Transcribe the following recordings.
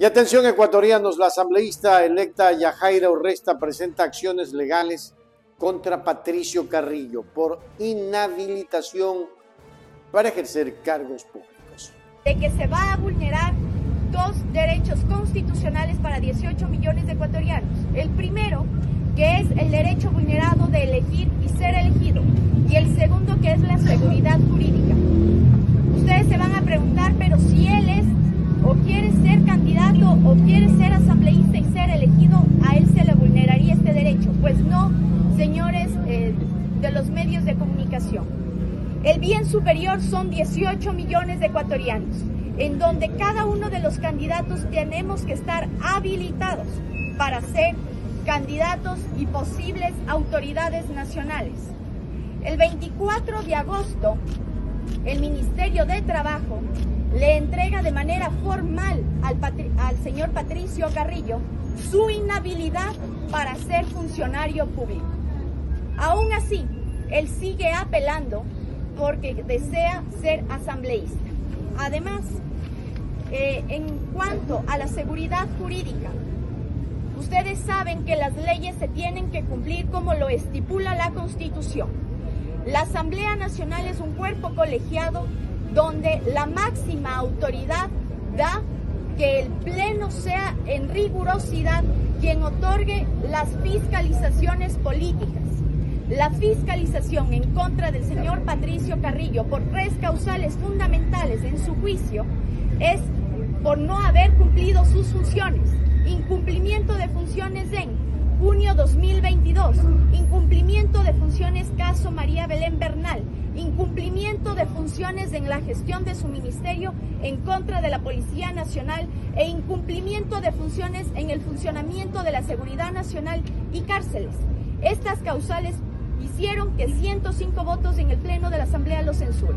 Y atención ecuatorianos, la asambleísta electa Yajaira Urresta presenta acciones legales contra Patricio Carrillo por inhabilitación para ejercer cargos públicos. De que se va a vulnerar dos derechos constitucionales para 18 millones de ecuatorianos. El primero, que es el derecho vulnerado de elegir y ser elegido. Y el Señores eh, de los medios de comunicación. El bien superior son 18 millones de ecuatorianos, en donde cada uno de los candidatos tenemos que estar habilitados para ser candidatos y posibles autoridades nacionales. El 24 de agosto, el Ministerio de Trabajo le entrega de manera formal al, señor Patricio Carrillo su inhabilidad para ser funcionario público. Aún así, él sigue apelando porque desea ser asambleísta. Además, eh, en cuanto a la seguridad jurídica, ustedes saben que las leyes se tienen que cumplir como lo estipula la Constitución. La Asamblea Nacional es un cuerpo colegiado donde la máxima autoridad da que el Pleno sea en rigurosidad quien otorgue las fiscalizaciones políticas. La fiscalización en contra del señor Patricio Carrillo por tres causales fundamentales en su juicio es por no haber cumplido sus funciones, incumplimiento de funciones en junio 2022, incumplimiento de funciones caso María Belén Bernal, incumplimiento de funciones en la gestión de su ministerio en contra de la Policía Nacional e incumplimiento de funciones en el funcionamiento de la Seguridad Nacional y cárceles. Estas causales hicieron que 105 votos en el Pleno de la Asamblea lo censuren.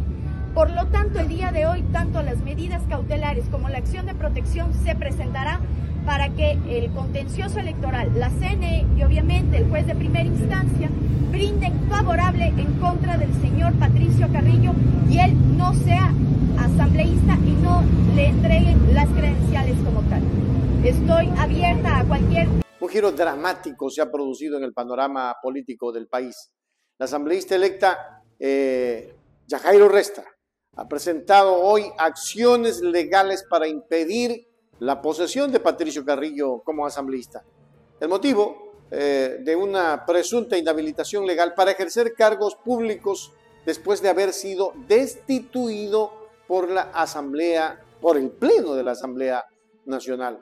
Por lo tanto, el día de hoy, tanto las medidas cautelares como la acción de protección se presentará para que el contencioso electoral, la CNE y obviamente juez de primera instancia brinden favorable en contra del señor Patricio Carrillo y él no sea asambleísta y no le entreguen las credenciales como tal. Estoy abierta a cualquier... Un giro dramático se ha producido en el panorama político del país. La asambleísta electa eh, Yajairo Resta ha presentado hoy acciones legales para impedir la posesión de Patricio Carrillo como asambleísta. El motivo eh, de una presunta inhabilitación legal para ejercer cargos públicos después de haber sido destituido por la Asamblea, por el Pleno de la Asamblea Nacional.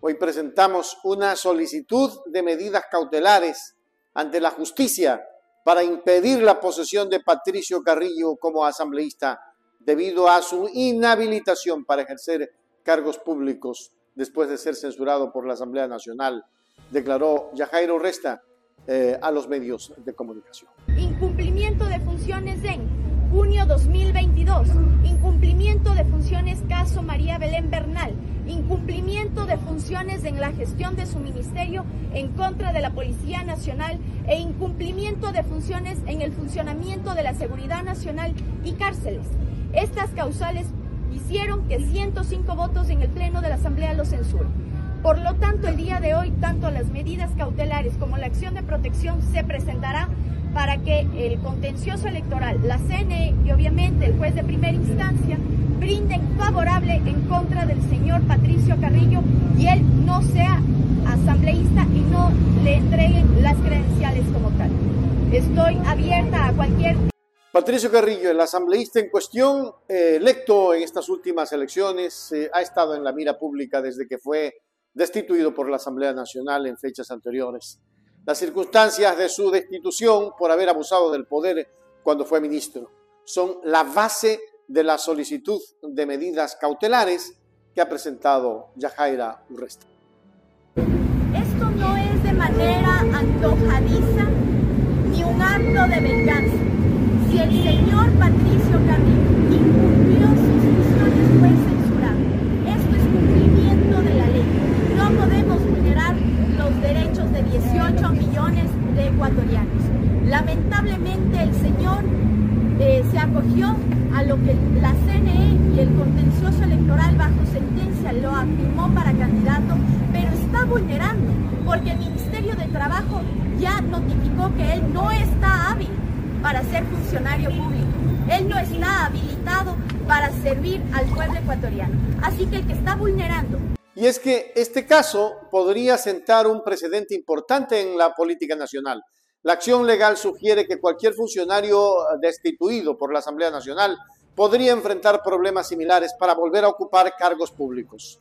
Hoy presentamos una solicitud de medidas cautelares ante la justicia para impedir la posesión de Patricio Carrillo como asambleísta debido a su inhabilitación para ejercer cargos públicos después de ser censurado por la Asamblea Nacional, declaró Yajairo Resta eh, a los medios de comunicación. Incumplimiento de funciones en junio 2022, incumplimiento de funciones caso María Belén Bernal, incumplimiento de funciones en la gestión de su ministerio en contra de la Policía Nacional e incumplimiento de funciones en el funcionamiento de la Seguridad Nacional y cárceles. Estas causales hicieron que 105 votos en el Pleno de la Asamblea lo censuren. Por lo tanto, día de hoy, tanto las medidas cautelares como la acción de protección se presentará para que el contencioso electoral, la CNE y obviamente el juez de primera instancia brinden favorable en contra del señor Patricio Carrillo y él no sea asambleísta y no le entreguen las credenciales como tal. Estoy abierta a cualquier Patricio Carrillo, el asambleísta en cuestión, eh, electo en estas últimas elecciones, eh, ha estado en la mira pública desde que fue destituido por la Asamblea Nacional en fechas anteriores. Las circunstancias de su destitución por haber abusado del poder cuando fue ministro son la base de la solicitud de medidas cautelares que ha presentado Yajaira Urresta. Esto no es de manera antojadiza ni un acto de venganza si el señor Patricio Carrillo incumplió sus funciones, fue censurado. Esto es cumplimiento de la ley. No podemos vulnerar los derechos de 18 millones de ecuatorianos. Lamentablemente el señor eh, se acogió a lo que la CNE y el contencioso electoral bajo sentencia lo afirmó para candidato, pero está vulnerando porque el Ministerio de Trabajo ya notificó que él no está hábil para ser funcionario público. Él no está habilitado para servir al pueblo ecuatoriano. Así que el que está vulnerando y es que este caso podría sentar un precedente importante en la política nacional. La acción legal sugiere que cualquier funcionario destituido por la Asamblea Nacional podría enfrentar problemas similares para volver a ocupar cargos públicos.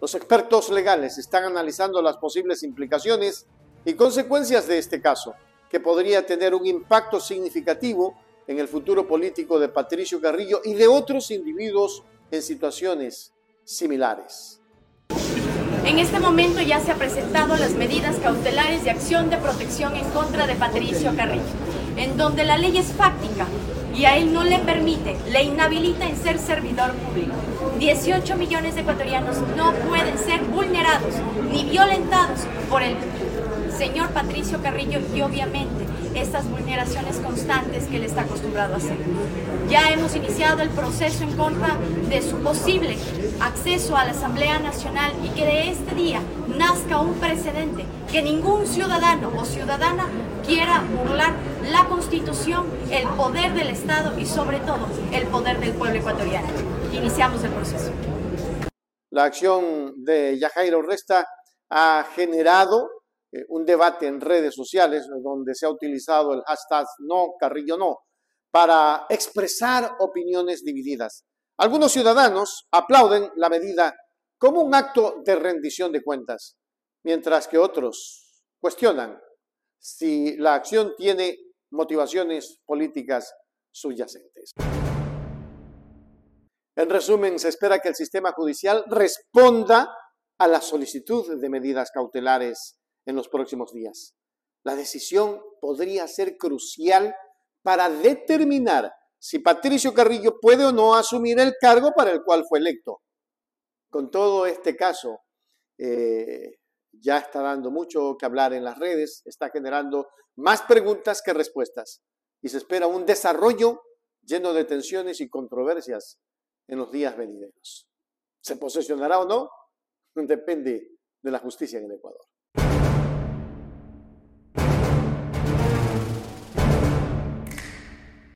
Los expertos legales están analizando las posibles implicaciones y consecuencias de este caso, que podría tener un impacto significativo en el futuro político de Patricio Carrillo y de otros individuos en situaciones similares. En este momento ya se han presentado las medidas cautelares de acción de protección en contra de Patricio Carrillo, en donde la ley es fáctica y a él no le permite, le inhabilita en ser servidor público. 18 millones de ecuatorianos no pueden ser vulnerados ni violentados por el señor Patricio Carrillo y obviamente estas vulneraciones constantes que él está acostumbrado a hacer. Ya hemos iniciado el proceso en contra de su posible acceso a la Asamblea Nacional y que de este día nazca un precedente que ningún ciudadano o ciudadana quiera burlar la Constitución, el poder del Estado y sobre todo el poder del pueblo ecuatoriano. Iniciamos el proceso. La acción de Yajairo Resta ha generado eh, un debate en redes sociales donde se ha utilizado el hashtag no, Carrillo no, para expresar opiniones divididas. Algunos ciudadanos aplauden la medida como un acto de rendición de cuentas, mientras que otros cuestionan si la acción tiene motivaciones políticas subyacentes. En resumen, se espera que el sistema judicial responda a la solicitud de medidas cautelares en los próximos días. La decisión podría ser crucial para determinar si Patricio Carrillo puede o no asumir el cargo para el cual fue electo. Con todo este caso, eh, ya está dando mucho que hablar en las redes, está generando más preguntas que respuestas y se espera un desarrollo lleno de tensiones y controversias en los días venideros. ¿Se posesionará o no? Depende de la justicia en el Ecuador.